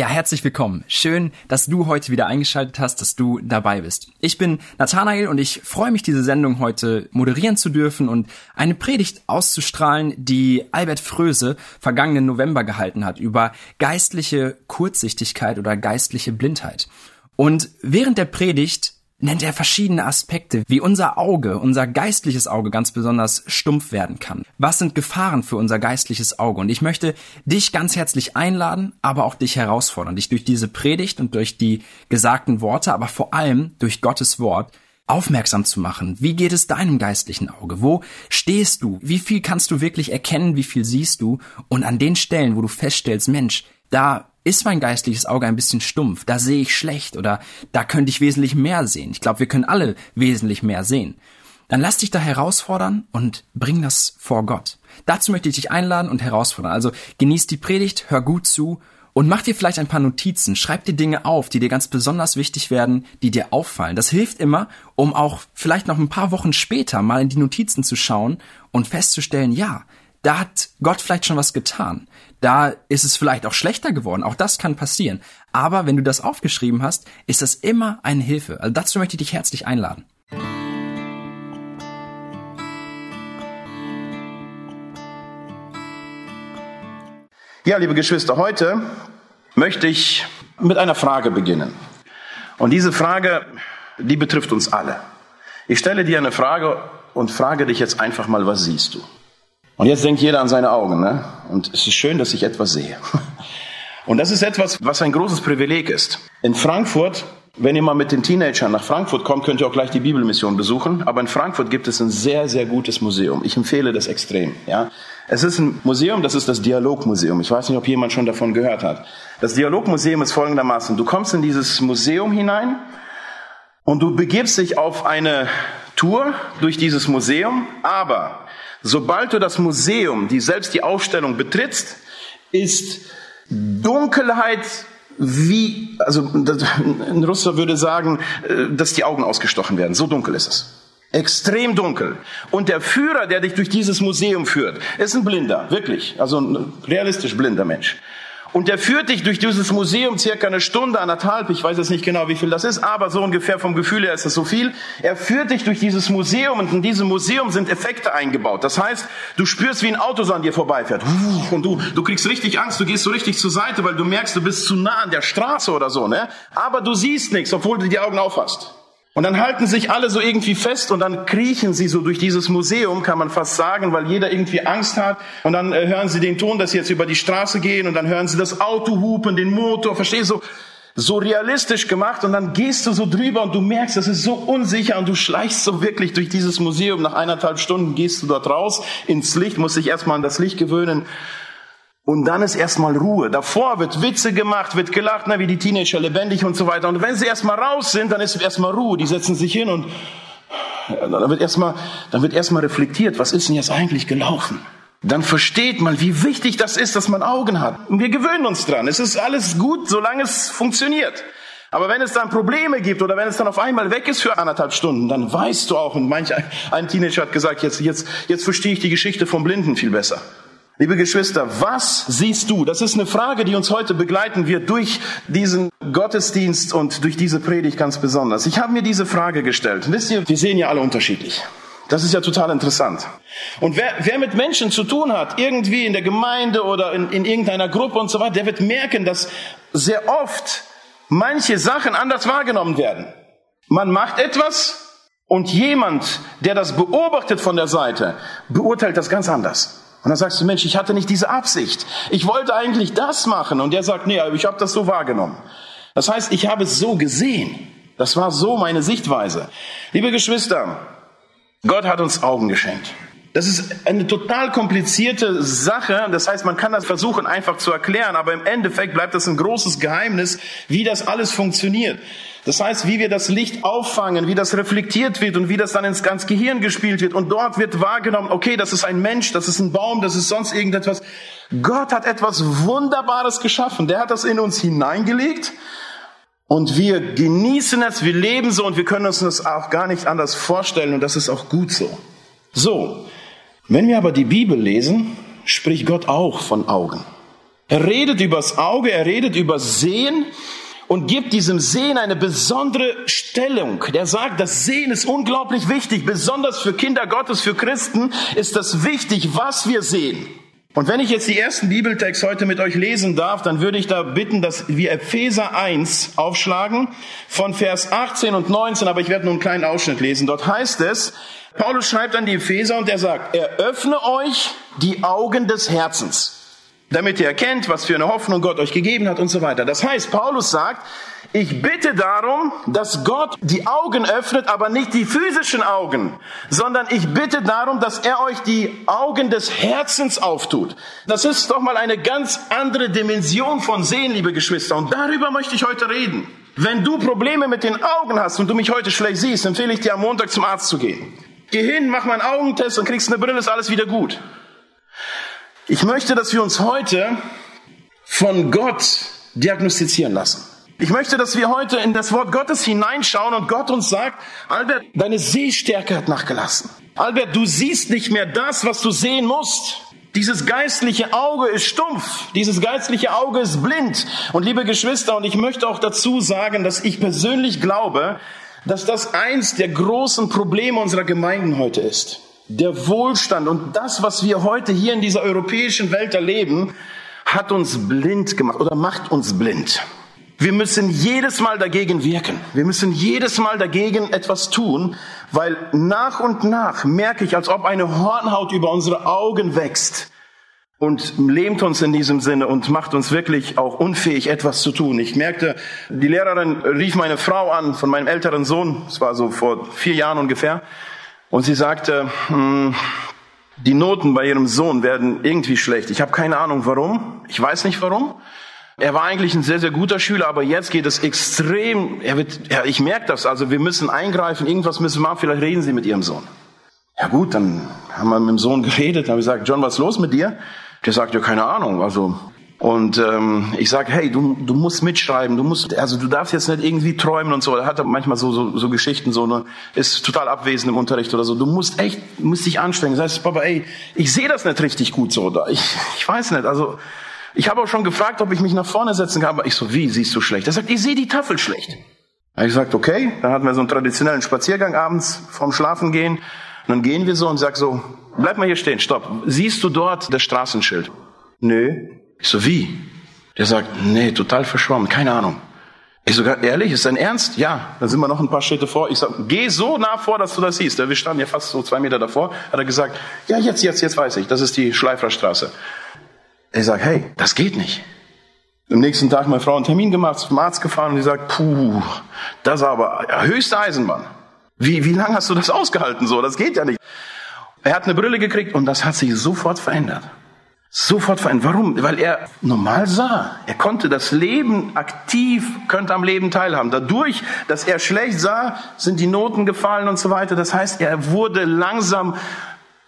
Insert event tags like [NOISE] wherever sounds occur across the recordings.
Ja, herzlich willkommen. Schön, dass du heute wieder eingeschaltet hast, dass du dabei bist. Ich bin Nathanael und ich freue mich, diese Sendung heute moderieren zu dürfen und eine Predigt auszustrahlen, die Albert Fröse vergangenen November gehalten hat über geistliche Kurzsichtigkeit oder geistliche Blindheit. Und während der Predigt nennt er verschiedene Aspekte, wie unser Auge, unser geistliches Auge ganz besonders stumpf werden kann. Was sind Gefahren für unser geistliches Auge? Und ich möchte dich ganz herzlich einladen, aber auch dich herausfordern, dich durch diese Predigt und durch die gesagten Worte, aber vor allem durch Gottes Wort aufmerksam zu machen. Wie geht es deinem geistlichen Auge? Wo stehst du? Wie viel kannst du wirklich erkennen? Wie viel siehst du? Und an den Stellen, wo du feststellst, Mensch, da ist mein geistliches Auge ein bisschen stumpf, da sehe ich schlecht oder da könnte ich wesentlich mehr sehen. Ich glaube, wir können alle wesentlich mehr sehen. Dann lass dich da herausfordern und bring das vor Gott. Dazu möchte ich dich einladen und herausfordern. Also genieß die Predigt, hör gut zu und mach dir vielleicht ein paar Notizen. Schreib dir Dinge auf, die dir ganz besonders wichtig werden, die dir auffallen. Das hilft immer, um auch vielleicht noch ein paar Wochen später mal in die Notizen zu schauen und festzustellen, ja, da hat Gott vielleicht schon was getan. Da ist es vielleicht auch schlechter geworden. Auch das kann passieren. Aber wenn du das aufgeschrieben hast, ist das immer eine Hilfe. Also dazu möchte ich dich herzlich einladen. Ja, liebe Geschwister, heute möchte ich mit einer Frage beginnen. Und diese Frage, die betrifft uns alle. Ich stelle dir eine Frage und frage dich jetzt einfach mal, was siehst du? Und jetzt denkt jeder an seine Augen. Ne? Und es ist schön, dass ich etwas sehe. [LAUGHS] Und das ist etwas, was ein großes Privileg ist. In Frankfurt, wenn ihr mal mit den Teenagern nach Frankfurt kommt, könnt ihr auch gleich die Bibelmission besuchen. Aber in Frankfurt gibt es ein sehr, sehr gutes Museum. Ich empfehle das extrem. Ja, Es ist ein Museum, das ist das Dialogmuseum. Ich weiß nicht, ob jemand schon davon gehört hat. Das Dialogmuseum ist folgendermaßen. Du kommst in dieses Museum hinein und du begibst dich auf eine Tour durch dieses Museum, aber Sobald du das Museum, die selbst die Ausstellung betrittst, ist Dunkelheit wie, also ein Russer würde sagen, äh, dass die Augen ausgestochen werden. So dunkel ist es. Extrem dunkel. Und der Führer, der dich durch dieses Museum führt, ist ein Blinder, wirklich. Also ein realistisch blinder Mensch. Und der führt dich durch dieses Museum circa eine Stunde, anderthalb, ich weiß jetzt nicht genau, wie viel das ist, aber so ungefähr vom Gefühl her ist das so viel. Er führt dich durch dieses Museum und in diesem Museum sind Effekte eingebaut. Das heißt, du spürst, wie ein Auto so an dir vorbeifährt. Und du, du kriegst richtig Angst, du gehst so richtig zur Seite, weil du merkst, du bist zu nah an der Straße oder so, ne? Aber du siehst nichts, obwohl du die Augen aufhast. Und dann halten sich alle so irgendwie fest und dann kriechen sie so durch dieses Museum, kann man fast sagen, weil jeder irgendwie Angst hat. Und dann äh, hören sie den Ton, dass sie jetzt über die Straße gehen und dann hören sie das Auto hupen, den Motor, verstehst du? So realistisch gemacht und dann gehst du so drüber und du merkst, das ist so unsicher und du schleichst so wirklich durch dieses Museum. Nach eineinhalb Stunden gehst du dort raus ins Licht, musst dich erstmal an das Licht gewöhnen und dann ist erstmal Ruhe. Davor wird Witze gemacht, wird gelacht, na, wie die Teenager lebendig und so weiter. Und wenn sie erstmal raus sind, dann ist erstmal Ruhe. Die setzen sich hin und dann wird erstmal, dann wird erstmal reflektiert, was ist denn jetzt eigentlich gelaufen? Dann versteht man, wie wichtig das ist, dass man Augen hat. Und wir gewöhnen uns dran. Es ist alles gut, solange es funktioniert. Aber wenn es dann Probleme gibt oder wenn es dann auf einmal weg ist für anderthalb Stunden, dann weißt du auch, und manch ein Teenager hat gesagt, jetzt, jetzt, jetzt verstehe ich die Geschichte vom Blinden viel besser. Liebe Geschwister, was siehst du? Das ist eine Frage, die uns heute begleiten wird durch diesen Gottesdienst und durch diese Predigt ganz besonders. Ich habe mir diese Frage gestellt. Wisst ihr, wir sehen ja alle unterschiedlich. Das ist ja total interessant. Und wer, wer mit Menschen zu tun hat, irgendwie in der Gemeinde oder in, in irgendeiner Gruppe und so weiter, der wird merken, dass sehr oft manche Sachen anders wahrgenommen werden. Man macht etwas und jemand, der das beobachtet von der Seite, beurteilt das ganz anders. Und dann sagst du, Mensch, ich hatte nicht diese Absicht. Ich wollte eigentlich das machen. Und der sagt, nee, ich habe das so wahrgenommen. Das heißt, ich habe es so gesehen. Das war so meine Sichtweise. Liebe Geschwister, Gott hat uns Augen geschenkt. Das ist eine total komplizierte Sache. Das heißt, man kann das versuchen einfach zu erklären, aber im Endeffekt bleibt das ein großes Geheimnis, wie das alles funktioniert. Das heißt, wie wir das Licht auffangen, wie das reflektiert wird und wie das dann ins ganz Gehirn gespielt wird. Und dort wird wahrgenommen, okay, das ist ein Mensch, das ist ein Baum, das ist sonst irgendetwas. Gott hat etwas Wunderbares geschaffen. Der hat das in uns hineingelegt. Und wir genießen es, wir leben so und wir können uns das auch gar nicht anders vorstellen und das ist auch gut so. So, wenn wir aber die Bibel lesen, spricht Gott auch von Augen. Er redet übers Auge, er redet über Sehen und gibt diesem Sehen eine besondere Stellung. Der sagt, das Sehen ist unglaublich wichtig, besonders für Kinder Gottes, für Christen ist das wichtig, was wir sehen. Und wenn ich jetzt die ersten Bibeltext heute mit euch lesen darf, dann würde ich da bitten, dass wir Epheser 1 aufschlagen von Vers 18 und 19, aber ich werde nur einen kleinen Ausschnitt lesen. Dort heißt es, Paulus schreibt an die Epheser und er sagt, eröffne euch die Augen des Herzens, damit ihr erkennt, was für eine Hoffnung Gott euch gegeben hat und so weiter. Das heißt, Paulus sagt, ich bitte darum, dass Gott die Augen öffnet, aber nicht die physischen Augen, sondern ich bitte darum, dass er euch die Augen des Herzens auftut. Das ist doch mal eine ganz andere Dimension von Sehen, liebe Geschwister. Und darüber möchte ich heute reden. Wenn du Probleme mit den Augen hast und du mich heute schlecht siehst, empfehle ich dir am Montag zum Arzt zu gehen. Geh hin, mach mal einen Augentest und kriegst eine Brille, ist alles wieder gut. Ich möchte, dass wir uns heute von Gott diagnostizieren lassen. Ich möchte, dass wir heute in das Wort Gottes hineinschauen und Gott uns sagt, Albert, deine Sehstärke hat nachgelassen. Albert, du siehst nicht mehr das, was du sehen musst. Dieses geistliche Auge ist stumpf, dieses geistliche Auge ist blind. Und liebe Geschwister, und ich möchte auch dazu sagen, dass ich persönlich glaube, dass das eins der großen Probleme unserer Gemeinden heute ist. Der Wohlstand und das, was wir heute hier in dieser europäischen Welt erleben, hat uns blind gemacht oder macht uns blind. Wir müssen jedes Mal dagegen wirken. Wir müssen jedes Mal dagegen etwas tun, weil nach und nach merke ich, als ob eine Hornhaut über unsere Augen wächst und lähmt uns in diesem Sinne und macht uns wirklich auch unfähig, etwas zu tun. Ich merkte, die Lehrerin rief meine Frau an von meinem älteren Sohn, es war so vor vier Jahren ungefähr, und sie sagte, hm, die Noten bei ihrem Sohn werden irgendwie schlecht. Ich habe keine Ahnung warum, ich weiß nicht warum. Er war eigentlich ein sehr, sehr guter Schüler, aber jetzt geht es extrem, er wird, ja, ich merke das, also wir müssen eingreifen, irgendwas müssen wir machen, vielleicht reden Sie mit Ihrem Sohn. Ja gut, dann haben wir mit dem Sohn geredet, dann habe ich gesagt, John, was ist los mit dir? Der sagt, ja, keine Ahnung. Also und ähm, ich sage, hey, du, du musst mitschreiben, du musst, also du darfst jetzt nicht irgendwie träumen und so. Er hat manchmal so, so, so Geschichten, so ne, ist total abwesend im Unterricht oder so. Du musst echt, musst dich anstrengen. Das heißt, Papa, ey, ich sehe das nicht richtig gut so. Da. Ich, ich weiß nicht. Also ich habe auch schon gefragt, ob ich mich nach vorne setzen kann. Aber ich so, wie siehst du schlecht? Er sagt, ich sehe die Tafel schlecht. Ich gesagt, okay. Dann hatten wir so einen traditionellen Spaziergang abends vorm Schlafengehen. Und dann gehen wir so und sag so, bleib mal hier stehen, stopp. Siehst du dort das Straßenschild? Nö. Ich so, wie? Der sagt, nee, total verschwommen, keine Ahnung. Ich so, ehrlich, ist dein Ernst? Ja. Dann sind wir noch ein paar Schritte vor. Ich sag, geh so nah vor, dass du das siehst. Wir standen ja fast so zwei Meter davor. Hat er gesagt, ja, jetzt, jetzt, jetzt weiß ich. Das ist die Schleiferstraße. Ich sag, hey, das geht nicht. Am nächsten Tag meine Frau einen Termin gemacht, zum Arzt gefahren und die sagt, puh, das aber höchste Eisenbahn. Wie, wie lange hast du das ausgehalten so? Das geht ja nicht. Er hat eine Brille gekriegt und das hat sich sofort verändert. Sofort verändert. Warum? Weil er normal sah. Er konnte das Leben aktiv, könnte am Leben teilhaben. Dadurch, dass er schlecht sah, sind die Noten gefallen und so weiter. Das heißt, er wurde langsam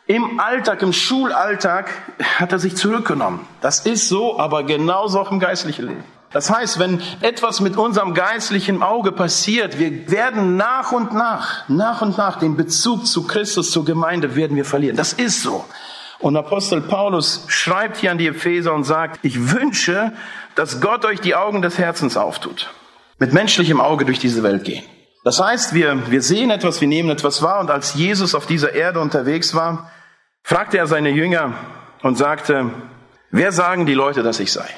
im Alltag, im Schulalltag, hat er sich zurückgenommen. Das ist so, aber genauso auch im geistlichen Leben. Das heißt, wenn etwas mit unserem geistlichen Auge passiert, wir werden nach und nach, nach und nach den Bezug zu Christus, zur Gemeinde werden wir verlieren. Das ist so. Und Apostel Paulus schreibt hier an die Epheser und sagt, ich wünsche, dass Gott euch die Augen des Herzens auftut. Mit menschlichem Auge durch diese Welt gehen. Das heißt, wir, wir sehen etwas, wir nehmen etwas wahr und als Jesus auf dieser Erde unterwegs war, fragte er seine Jünger und sagte, wer sagen die Leute, dass ich sei?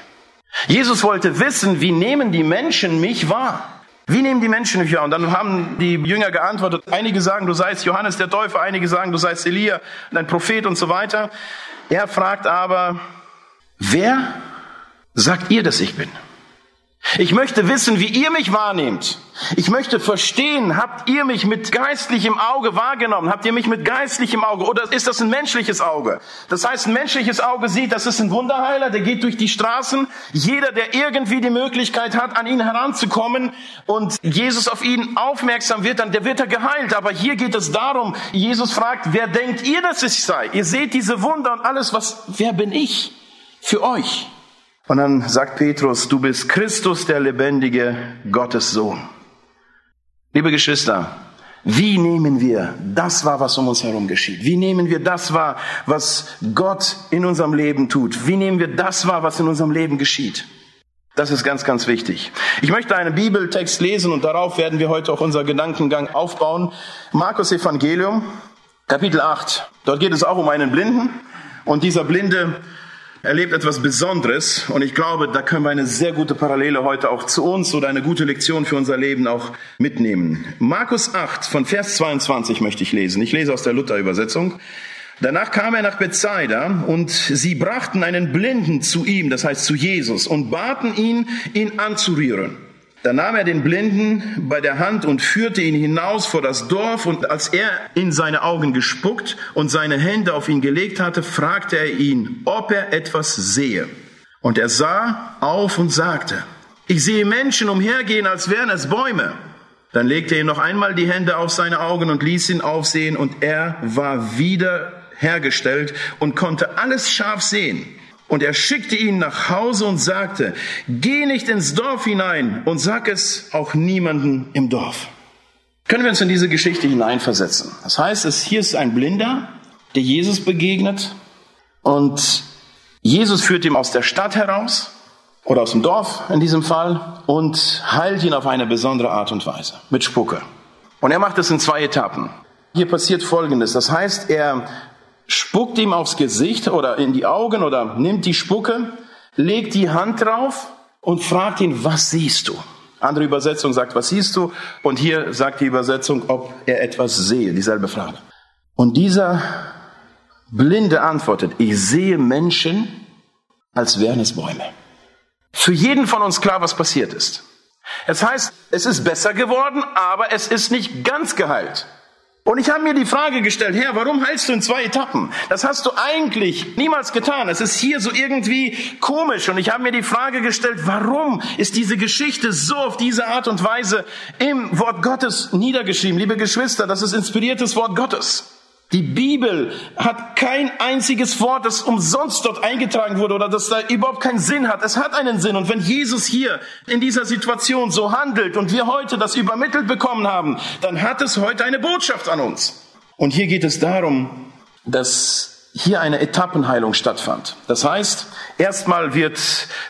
Jesus wollte wissen, wie nehmen die Menschen mich wahr? Wie nehmen die Menschen mich wahr? Und dann haben die Jünger geantwortet, einige sagen, du seist Johannes der Täufer, einige sagen, du seist Elia, ein Prophet und so weiter. Er fragt aber, wer sagt ihr, dass ich bin? Ich möchte wissen, wie ihr mich wahrnehmt. Ich möchte verstehen, habt ihr mich mit geistlichem Auge wahrgenommen? Habt ihr mich mit geistlichem Auge? Oder ist das ein menschliches Auge? Das heißt, ein menschliches Auge sieht, das ist ein Wunderheiler, der geht durch die Straßen. Jeder, der irgendwie die Möglichkeit hat, an ihn heranzukommen und Jesus auf ihn aufmerksam wird, dann der wird er geheilt. Aber hier geht es darum, Jesus fragt, wer denkt ihr, dass ich sei? Ihr seht diese Wunder und alles, was, wer bin ich für euch? Und dann sagt Petrus, du bist Christus, der lebendige Gottes Sohn. Liebe Geschwister, wie nehmen wir das wahr, was um uns herum geschieht? Wie nehmen wir das wahr, was Gott in unserem Leben tut? Wie nehmen wir das wahr, was in unserem Leben geschieht? Das ist ganz, ganz wichtig. Ich möchte einen Bibeltext lesen und darauf werden wir heute auch unser Gedankengang aufbauen. Markus Evangelium, Kapitel 8. Dort geht es auch um einen Blinden. Und dieser Blinde erlebt etwas Besonderes und ich glaube, da können wir eine sehr gute Parallele heute auch zu uns oder eine gute Lektion für unser Leben auch mitnehmen. Markus 8 von Vers 22 möchte ich lesen. Ich lese aus der Luther-Übersetzung. Danach kam er nach Bethsaida und sie brachten einen Blinden zu ihm, das heißt zu Jesus, und baten ihn, ihn anzurühren. Da nahm er den Blinden bei der Hand und führte ihn hinaus vor das Dorf, und als er in seine Augen gespuckt und seine Hände auf ihn gelegt hatte, fragte er ihn, ob er etwas sehe. Und er sah auf und sagte, ich sehe Menschen umhergehen, als wären es Bäume. Dann legte er noch einmal die Hände auf seine Augen und ließ ihn aufsehen, und er war wieder hergestellt und konnte alles scharf sehen. Und er schickte ihn nach Hause und sagte, geh nicht ins Dorf hinein und sag es auch niemanden im Dorf. Können wir uns in diese Geschichte hineinversetzen? Das heißt, es, hier ist ein Blinder, der Jesus begegnet und Jesus führt ihn aus der Stadt heraus oder aus dem Dorf in diesem Fall und heilt ihn auf eine besondere Art und Weise mit Spucke. Und er macht es in zwei Etappen. Hier passiert Folgendes. Das heißt, er spuckt ihm aufs Gesicht oder in die Augen oder nimmt die Spucke, legt die Hand drauf und fragt ihn, was siehst du? Andere Übersetzung sagt, was siehst du? Und hier sagt die Übersetzung, ob er etwas sehe, dieselbe Frage. Und dieser Blinde antwortet, ich sehe Menschen, als wären es Bäume. Für jeden von uns klar, was passiert ist. Es heißt, es ist besser geworden, aber es ist nicht ganz geheilt. Und ich habe mir die Frage gestellt, Herr, warum heilst du in zwei Etappen? Das hast du eigentlich niemals getan. Es ist hier so irgendwie komisch. Und ich habe mir die Frage gestellt, warum ist diese Geschichte so auf diese Art und Weise im Wort Gottes niedergeschrieben? Liebe Geschwister, das ist inspiriertes Wort Gottes. Die Bibel hat kein einziges Wort, das umsonst dort eingetragen wurde oder das da überhaupt keinen Sinn hat. Es hat einen Sinn. Und wenn Jesus hier in dieser Situation so handelt und wir heute das übermittelt bekommen haben, dann hat es heute eine Botschaft an uns. Und hier geht es darum, dass hier eine Etappenheilung stattfand. Das heißt, erstmal wird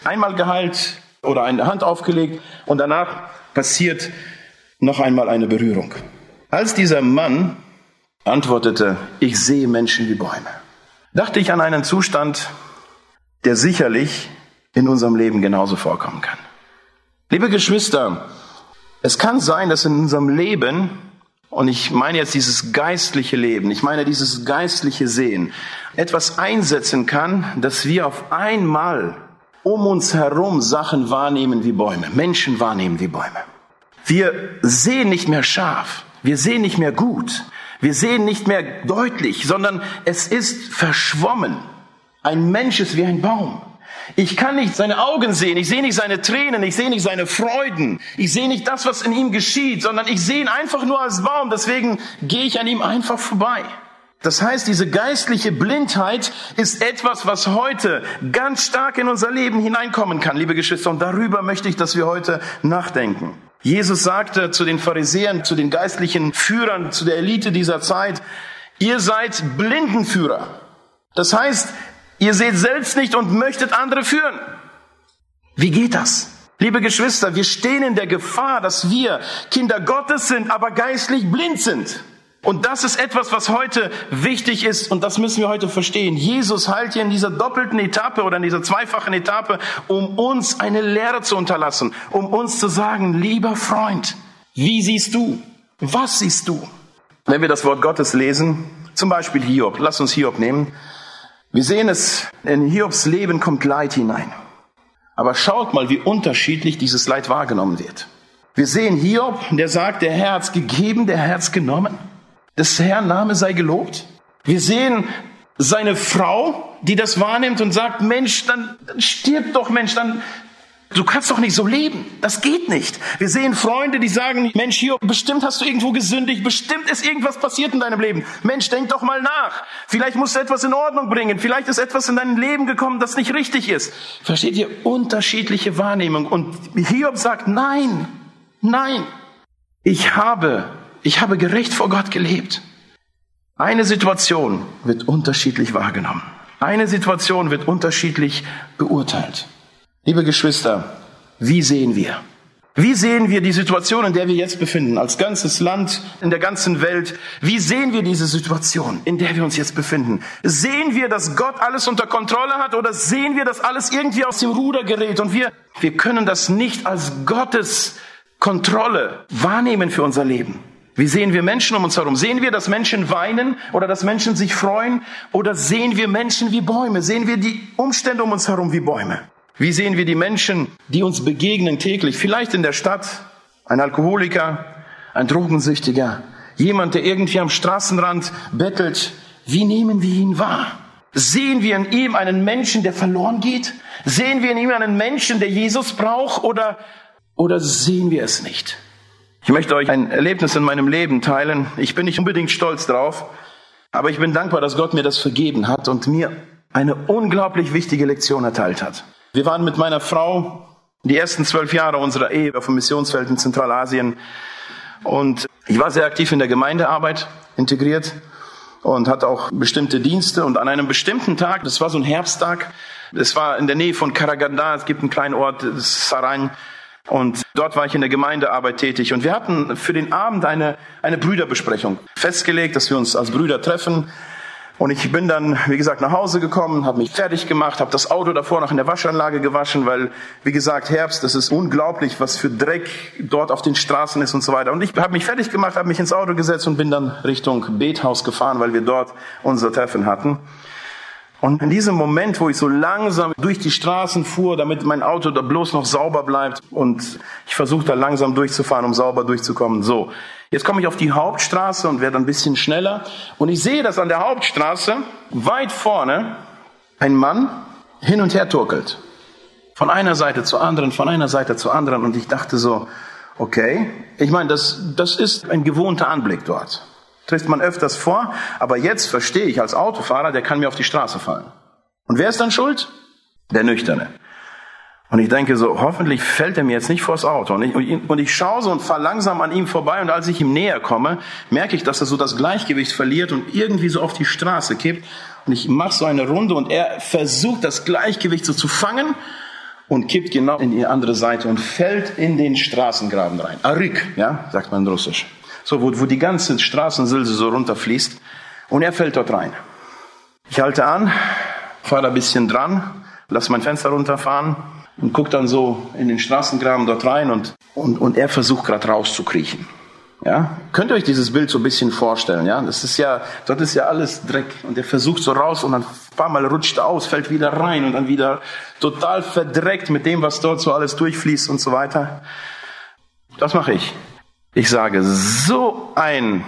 einmal geheilt oder eine Hand aufgelegt und danach passiert noch einmal eine Berührung. Als dieser Mann antwortete, ich sehe Menschen wie Bäume. Dachte ich an einen Zustand, der sicherlich in unserem Leben genauso vorkommen kann. Liebe Geschwister, es kann sein, dass in unserem Leben, und ich meine jetzt dieses geistliche Leben, ich meine dieses geistliche Sehen, etwas einsetzen kann, dass wir auf einmal um uns herum Sachen wahrnehmen wie Bäume, Menschen wahrnehmen wie Bäume. Wir sehen nicht mehr scharf, wir sehen nicht mehr gut, wir sehen nicht mehr deutlich, sondern es ist verschwommen. Ein Mensch ist wie ein Baum. Ich kann nicht seine Augen sehen, ich sehe nicht seine Tränen, ich sehe nicht seine Freuden, ich sehe nicht das, was in ihm geschieht, sondern ich sehe ihn einfach nur als Baum, deswegen gehe ich an ihm einfach vorbei. Das heißt, diese geistliche Blindheit ist etwas, was heute ganz stark in unser Leben hineinkommen kann, liebe Geschwister, und darüber möchte ich, dass wir heute nachdenken. Jesus sagte zu den Pharisäern, zu den geistlichen Führern, zu der Elite dieser Zeit, ihr seid Blindenführer. Das heißt, ihr seht selbst nicht und möchtet andere führen. Wie geht das? Liebe Geschwister, wir stehen in der Gefahr, dass wir Kinder Gottes sind, aber geistlich blind sind. Und das ist etwas, was heute wichtig ist und das müssen wir heute verstehen. Jesus heilt hier in dieser doppelten Etappe oder in dieser zweifachen Etappe, um uns eine Lehre zu unterlassen, um uns zu sagen, lieber Freund, wie siehst du? Was siehst du? Wenn wir das Wort Gottes lesen, zum Beispiel Hiob, lass uns Hiob nehmen. Wir sehen es, in Hiobs Leben kommt Leid hinein. Aber schaut mal, wie unterschiedlich dieses Leid wahrgenommen wird. Wir sehen Hiob, der sagt, der hat's gegeben, der hat's genommen. Des Herrn Name sei gelobt. Wir sehen seine Frau, die das wahrnimmt und sagt, Mensch, dann, dann stirb doch, Mensch, dann, du kannst doch nicht so leben. Das geht nicht. Wir sehen Freunde, die sagen, Mensch, hier, bestimmt hast du irgendwo gesündigt, bestimmt ist irgendwas passiert in deinem Leben. Mensch, denk doch mal nach. Vielleicht musst du etwas in Ordnung bringen. Vielleicht ist etwas in deinem Leben gekommen, das nicht richtig ist. Versteht ihr? Unterschiedliche Wahrnehmung. Und Hiob sagt, nein, nein. Ich habe, ich habe gerecht vor Gott gelebt. Eine Situation wird unterschiedlich wahrgenommen. Eine Situation wird unterschiedlich beurteilt. Liebe Geschwister, wie sehen wir? Wie sehen wir die Situation, in der wir jetzt befinden, als ganzes Land, in der ganzen Welt? Wie sehen wir diese Situation, in der wir uns jetzt befinden? Sehen wir, dass Gott alles unter Kontrolle hat oder sehen wir, dass alles irgendwie aus dem Ruder gerät und wir, wir können das nicht als Gottes Kontrolle wahrnehmen für unser Leben? Wie sehen wir Menschen um uns herum? Sehen wir, dass Menschen weinen oder dass Menschen sich freuen? Oder sehen wir Menschen wie Bäume? Sehen wir die Umstände um uns herum wie Bäume? Wie sehen wir die Menschen, die uns begegnen täglich? Vielleicht in der Stadt, ein Alkoholiker, ein Drogensüchtiger, jemand, der irgendwie am Straßenrand bettelt. Wie nehmen wir ihn wahr? Sehen wir in ihm einen Menschen, der verloren geht? Sehen wir in ihm einen Menschen, der Jesus braucht? Oder, oder sehen wir es nicht? Ich möchte euch ein Erlebnis in meinem Leben teilen. Ich bin nicht unbedingt stolz drauf, aber ich bin dankbar, dass Gott mir das vergeben hat und mir eine unglaublich wichtige Lektion erteilt hat. Wir waren mit meiner Frau die ersten zwölf Jahre unserer Ehe auf dem Missionsfeld in Zentralasien und ich war sehr aktiv in der Gemeindearbeit integriert und hatte auch bestimmte Dienste und an einem bestimmten Tag, das war so ein Herbsttag, das war in der Nähe von Karaganda, es gibt einen kleinen Ort, Sarain, und dort war ich in der Gemeindearbeit tätig. Und wir hatten für den Abend eine, eine Brüderbesprechung festgelegt, dass wir uns als Brüder treffen. Und ich bin dann, wie gesagt, nach Hause gekommen, habe mich fertig gemacht, habe das Auto davor noch in der Waschanlage gewaschen, weil, wie gesagt, Herbst, das ist unglaublich, was für Dreck dort auf den Straßen ist und so weiter. Und ich habe mich fertig gemacht, habe mich ins Auto gesetzt und bin dann Richtung Bethaus gefahren, weil wir dort unser Treffen hatten. Und in diesem Moment, wo ich so langsam durch die Straßen fuhr, damit mein Auto da bloß noch sauber bleibt und ich versuche da langsam durchzufahren, um sauber durchzukommen. So, jetzt komme ich auf die Hauptstraße und werde ein bisschen schneller und ich sehe, dass an der Hauptstraße weit vorne ein Mann hin und her turkelt. Von einer Seite zur anderen, von einer Seite zur anderen und ich dachte so, okay, ich meine, das, das ist ein gewohnter Anblick dort. Trifft man öfters vor, aber jetzt verstehe ich als Autofahrer, der kann mir auf die Straße fallen. Und wer ist dann schuld? Der Nüchterne. Und ich denke so, hoffentlich fällt er mir jetzt nicht vors Auto. Und ich, und ich schaue so und fahre langsam an ihm vorbei und als ich ihm näher komme, merke ich, dass er so das Gleichgewicht verliert und irgendwie so auf die Straße kippt. Und ich mache so eine Runde und er versucht das Gleichgewicht so zu fangen und kippt genau in die andere Seite und fällt in den Straßengraben rein. Arik, ja, sagt man in Russisch so wo, wo die ganze Straßensilse so runterfließt. Und er fällt dort rein. Ich halte an, fahre ein bisschen dran, lass mein Fenster runterfahren und guck dann so in den Straßengraben dort rein und, und, und er versucht gerade rauszukriechen. Ja, könnt ihr euch dieses Bild so ein bisschen vorstellen? Ja, das ist ja, dort ist ja alles Dreck und er versucht so raus und dann ein paar Mal rutscht er aus, fällt wieder rein und dann wieder total verdreckt mit dem, was dort so alles durchfließt und so weiter. Das mache ich. Ich sage, so ein,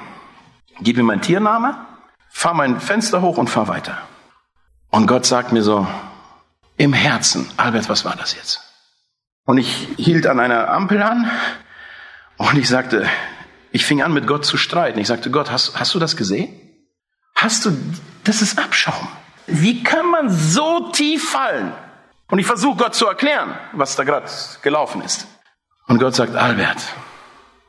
gib mir meinen Tiername, fahr mein Fenster hoch und fahr weiter. Und Gott sagt mir so, im Herzen, Albert, was war das jetzt? Und ich hielt an einer Ampel an und ich sagte, ich fing an mit Gott zu streiten. Ich sagte, Gott, hast, hast du das gesehen? Hast du, das ist Abschaum. Wie kann man so tief fallen? Und ich versuche Gott zu erklären, was da gerade gelaufen ist. Und Gott sagt, Albert,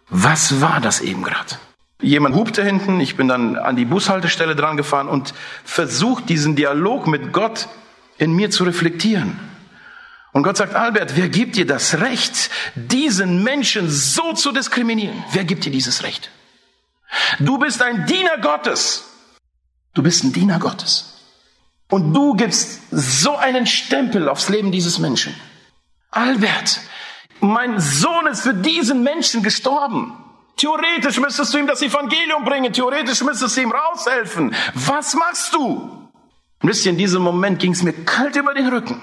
was war das eben gerade? Jemand hupte hinten, ich bin dann an die Bushaltestelle dran gefahren und versucht diesen Dialog mit Gott in mir zu reflektieren. Und Gott sagt, Albert, wer gibt dir das Recht, diesen Menschen so zu diskriminieren? Wer gibt dir dieses Recht? Du bist ein Diener Gottes. Du bist ein Diener Gottes. Und du gibst so einen Stempel aufs Leben dieses Menschen. Albert, mein Sohn ist für diesen Menschen gestorben. Theoretisch müsstest du ihm das Evangelium bringen, theoretisch müsstest du ihm raushelfen. Was machst du? Und wisst in diesem Moment ging es mir kalt über den Rücken.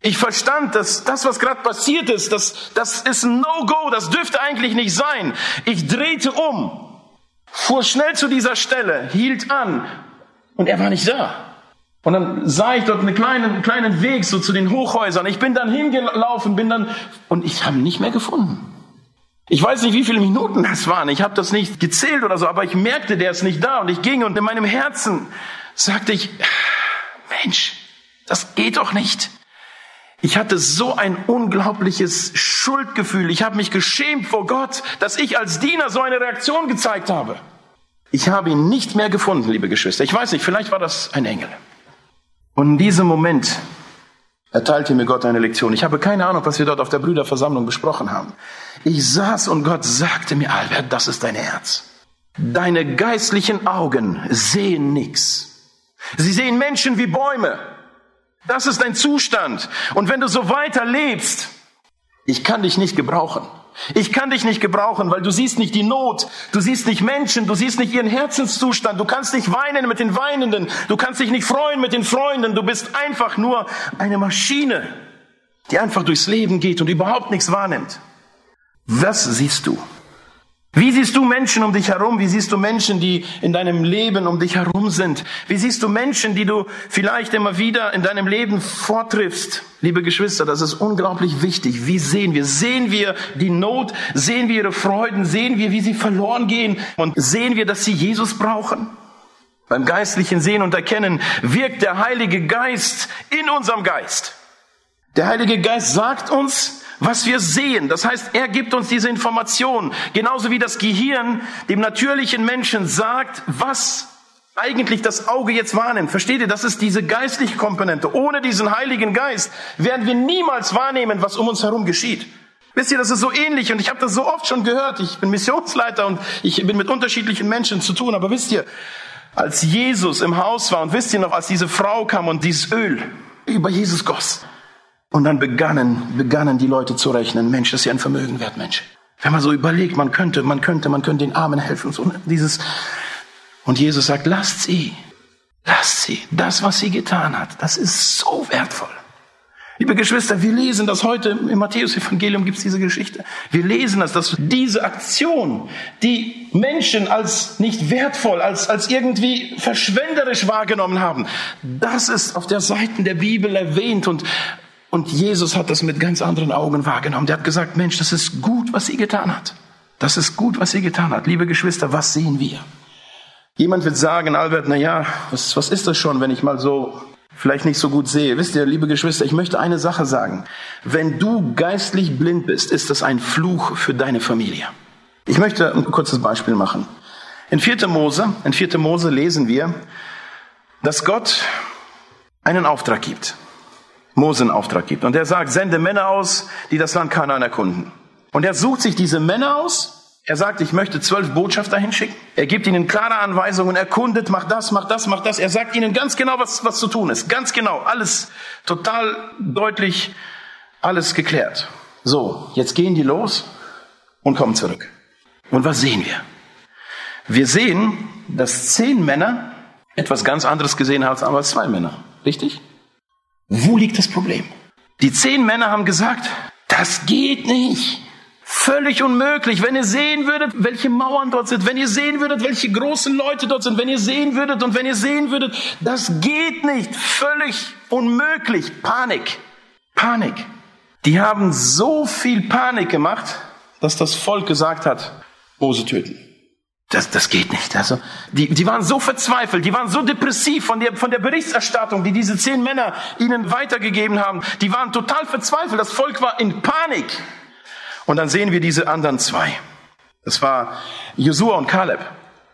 Ich verstand, dass das, was gerade passiert ist, das, das ist ein No-Go, das dürfte eigentlich nicht sein. Ich drehte um, fuhr schnell zu dieser Stelle, hielt an und er war nicht da. Und dann sah ich dort einen kleinen, einen kleinen Weg so zu den Hochhäusern. Ich bin dann hingelaufen, bin dann und ich habe ihn nicht mehr gefunden. Ich weiß nicht, wie viele Minuten das waren. Ich habe das nicht gezählt oder so, aber ich merkte, der ist nicht da. Und ich ging und in meinem Herzen sagte ich, Mensch, das geht doch nicht. Ich hatte so ein unglaubliches Schuldgefühl. Ich habe mich geschämt vor Gott, dass ich als Diener so eine Reaktion gezeigt habe. Ich habe ihn nicht mehr gefunden, liebe Geschwister. Ich weiß nicht, vielleicht war das ein Engel. Und in diesem Moment erteilte mir Gott eine Lektion. Ich habe keine Ahnung, was wir dort auf der Brüderversammlung besprochen haben. Ich saß und Gott sagte mir, Albert, das ist dein Herz. Deine geistlichen Augen sehen nichts. Sie sehen Menschen wie Bäume. Das ist dein Zustand. Und wenn du so weiter lebst, ich kann dich nicht gebrauchen. Ich kann dich nicht gebrauchen, weil du siehst nicht die Not, du siehst nicht Menschen, du siehst nicht ihren Herzenszustand, du kannst nicht weinen mit den Weinenden, du kannst dich nicht freuen mit den Freunden, du bist einfach nur eine Maschine, die einfach durchs Leben geht und überhaupt nichts wahrnimmt. Was siehst du? Wie siehst du Menschen um dich herum? Wie siehst du Menschen, die in deinem Leben um dich herum sind? Wie siehst du Menschen, die du vielleicht immer wieder in deinem Leben vortriffst? Liebe Geschwister, das ist unglaublich wichtig. Wie sehen wir? Sehen wir die Not? Sehen wir ihre Freuden? Sehen wir, wie sie verloren gehen? Und sehen wir, dass sie Jesus brauchen? Beim geistlichen Sehen und Erkennen wirkt der Heilige Geist in unserem Geist. Der Heilige Geist sagt uns, was wir sehen. Das heißt, er gibt uns diese Information, genauso wie das Gehirn dem natürlichen Menschen sagt, was eigentlich das Auge jetzt wahrnimmt. Versteht ihr? Das ist diese geistliche Komponente. Ohne diesen Heiligen Geist werden wir niemals wahrnehmen, was um uns herum geschieht. Wisst ihr, das ist so ähnlich und ich habe das so oft schon gehört. Ich bin Missionsleiter und ich bin mit unterschiedlichen Menschen zu tun. Aber wisst ihr, als Jesus im Haus war und wisst ihr noch, als diese Frau kam und dieses Öl über Jesus goss, und dann begannen, begannen die Leute zu rechnen, Mensch, das ist ja ein Vermögen wert, Mensch. Wenn man so überlegt, man könnte, man könnte, man könnte den Armen helfen. So dieses, und Jesus sagt, lasst sie, lasst sie. Das, was sie getan hat, das ist so wertvoll. Liebe Geschwister, wir lesen das heute im Matthäus-Evangelium gibt es diese Geschichte. Wir lesen das, dass diese Aktion, die Menschen als nicht wertvoll, als, als irgendwie verschwenderisch wahrgenommen haben, das ist auf der Seite der Bibel erwähnt und, und Jesus hat das mit ganz anderen Augen wahrgenommen. Der hat gesagt, Mensch, das ist gut, was sie getan hat. Das ist gut, was sie getan hat. Liebe Geschwister, was sehen wir? Jemand wird sagen, Albert, na ja, was, was ist das schon, wenn ich mal so vielleicht nicht so gut sehe? Wisst ihr, liebe Geschwister, ich möchte eine Sache sagen. Wenn du geistlich blind bist, ist das ein Fluch für deine Familie. Ich möchte ein kurzes Beispiel machen. In 4. Mose, in 4. Mose lesen wir, dass Gott einen Auftrag gibt. Mose einen Auftrag gibt. Und er sagt, sende Männer aus, die das Land Kanaan erkunden. Und er sucht sich diese Männer aus. Er sagt, ich möchte zwölf Botschafter hinschicken. Er gibt ihnen klare Anweisungen, erkundet, macht das, macht das, macht das. Er sagt ihnen ganz genau, was, was zu tun ist. Ganz genau. Alles total deutlich, alles geklärt. So, jetzt gehen die los und kommen zurück. Und was sehen wir? Wir sehen, dass zehn Männer etwas ganz anderes gesehen haben als zwei Männer. Richtig? Wo liegt das Problem? Die zehn Männer haben gesagt, das geht nicht. Völlig unmöglich. Wenn ihr sehen würdet, welche Mauern dort sind, wenn ihr sehen würdet, welche großen Leute dort sind, wenn ihr sehen würdet und wenn ihr sehen würdet, das geht nicht. Völlig unmöglich. Panik. Panik. Die haben so viel Panik gemacht, dass das Volk gesagt hat, Mose töten. Das, das geht nicht. Also, die, die waren so verzweifelt, die waren so depressiv von der, von der Berichterstattung, die diese zehn Männer ihnen weitergegeben haben. Die waren total verzweifelt. Das Volk war in Panik. Und dann sehen wir diese anderen zwei. Das war Josua und Kaleb.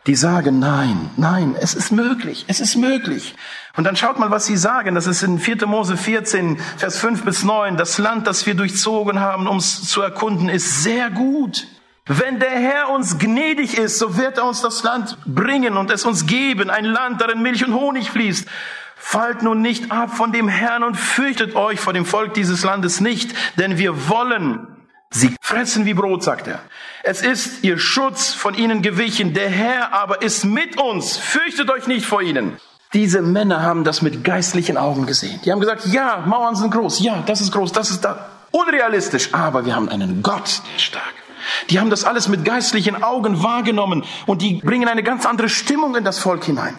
Die sagen, nein, nein, es ist möglich, es ist möglich. Und dann schaut mal, was sie sagen. Das ist in 4. Mose 14, Vers 5 bis 9. Das Land, das wir durchzogen haben, um es zu erkunden, ist sehr gut. Wenn der Herr uns gnädig ist, so wird er uns das Land bringen und es uns geben, ein Land, darin Milch und Honig fließt. Fallt nun nicht ab von dem Herrn und fürchtet euch vor dem Volk dieses Landes nicht, denn wir wollen sie fressen wie Brot, sagt er. Es ist ihr Schutz von ihnen gewichen, der Herr aber ist mit uns, fürchtet euch nicht vor ihnen. Diese Männer haben das mit geistlichen Augen gesehen. Die haben gesagt, ja, Mauern sind groß, ja, das ist groß, das ist da. Unrealistisch, aber wir haben einen Gott, der stark. Die haben das alles mit geistlichen Augen wahrgenommen und die bringen eine ganz andere Stimmung in das Volk hinein.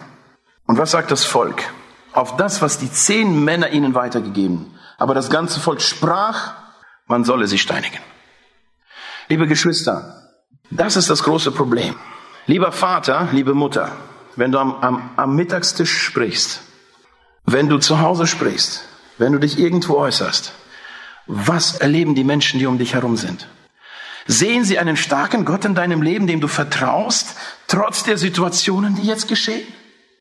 Und was sagt das Volk? Auf das, was die zehn Männer ihnen weitergegeben. Aber das ganze Volk sprach, man solle sie steinigen. Liebe Geschwister, das ist das große Problem. Lieber Vater, liebe Mutter, wenn du am, am, am Mittagstisch sprichst, wenn du zu Hause sprichst, wenn du dich irgendwo äußerst, was erleben die Menschen, die um dich herum sind? Sehen sie einen starken Gott in deinem Leben, dem du vertraust, trotz der Situationen, die jetzt geschehen?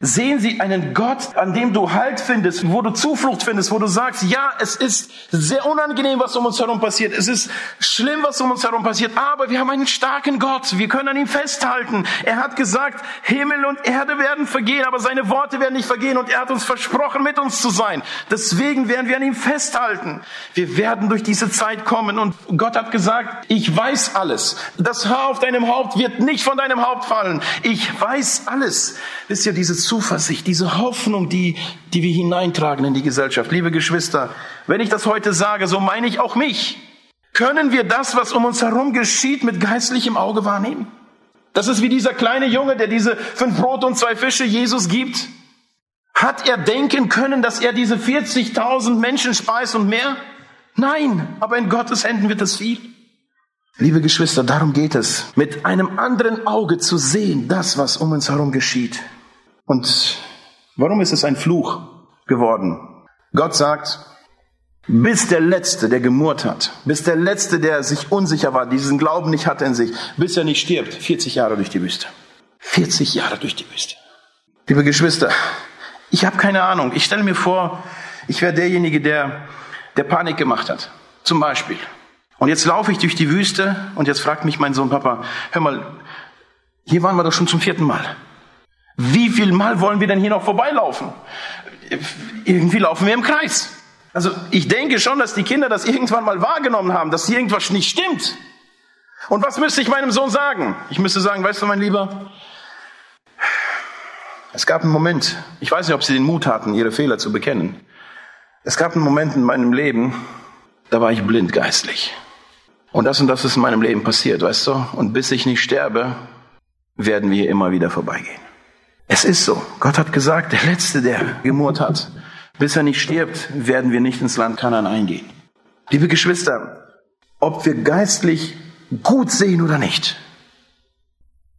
Sehen Sie einen Gott, an dem du Halt findest, wo du Zuflucht findest, wo du sagst, ja, es ist sehr unangenehm, was um uns herum passiert. Es ist schlimm, was um uns herum passiert. Aber wir haben einen starken Gott. Wir können an ihm festhalten. Er hat gesagt, Himmel und Erde werden vergehen, aber seine Worte werden nicht vergehen. Und er hat uns versprochen, mit uns zu sein. Deswegen werden wir an ihm festhalten. Wir werden durch diese Zeit kommen. Und Gott hat gesagt, ich weiß alles. Das Haar auf deinem Haupt wird nicht von deinem Haupt fallen. Ich weiß alles. Wisst ihr, dieses Zuversicht, diese Hoffnung, die, die wir hineintragen in die Gesellschaft. Liebe Geschwister, wenn ich das heute sage, so meine ich auch mich. Können wir das, was um uns herum geschieht, mit geistlichem Auge wahrnehmen? Das ist wie dieser kleine Junge, der diese fünf Brote und zwei Fische Jesus gibt. Hat er denken können, dass er diese 40.000 Menschen speist und mehr? Nein, aber in Gottes Händen wird es viel. Liebe Geschwister, darum geht es, mit einem anderen Auge zu sehen, das, was um uns herum geschieht. Und warum ist es ein Fluch geworden? Gott sagt, bis der Letzte, der gemurrt hat, bis der Letzte, der sich unsicher war, diesen Glauben nicht hatte in sich, bis er nicht stirbt, 40 Jahre durch die Wüste. 40 Jahre durch die Wüste. Liebe Geschwister, ich habe keine Ahnung. Ich stelle mir vor, ich wäre derjenige, der, der Panik gemacht hat. Zum Beispiel. Und jetzt laufe ich durch die Wüste und jetzt fragt mich mein Sohn, Papa, hör mal, hier waren wir doch schon zum vierten Mal. Wie viel Mal wollen wir denn hier noch vorbeilaufen? Irgendwie laufen wir im Kreis. Also ich denke schon, dass die Kinder das irgendwann mal wahrgenommen haben, dass hier irgendwas nicht stimmt. Und was müsste ich meinem Sohn sagen? Ich müsste sagen, weißt du, mein Lieber, es gab einen Moment, ich weiß nicht, ob sie den Mut hatten, ihre Fehler zu bekennen. Es gab einen Moment in meinem Leben, da war ich blind geistlich. Und das und das ist in meinem Leben passiert, weißt du? Und bis ich nicht sterbe, werden wir immer wieder vorbeigehen. Es ist so. Gott hat gesagt, der Letzte, der gemurrt hat, bis er nicht stirbt, werden wir nicht ins Land Kanan eingehen. Liebe Geschwister, ob wir geistlich gut sehen oder nicht,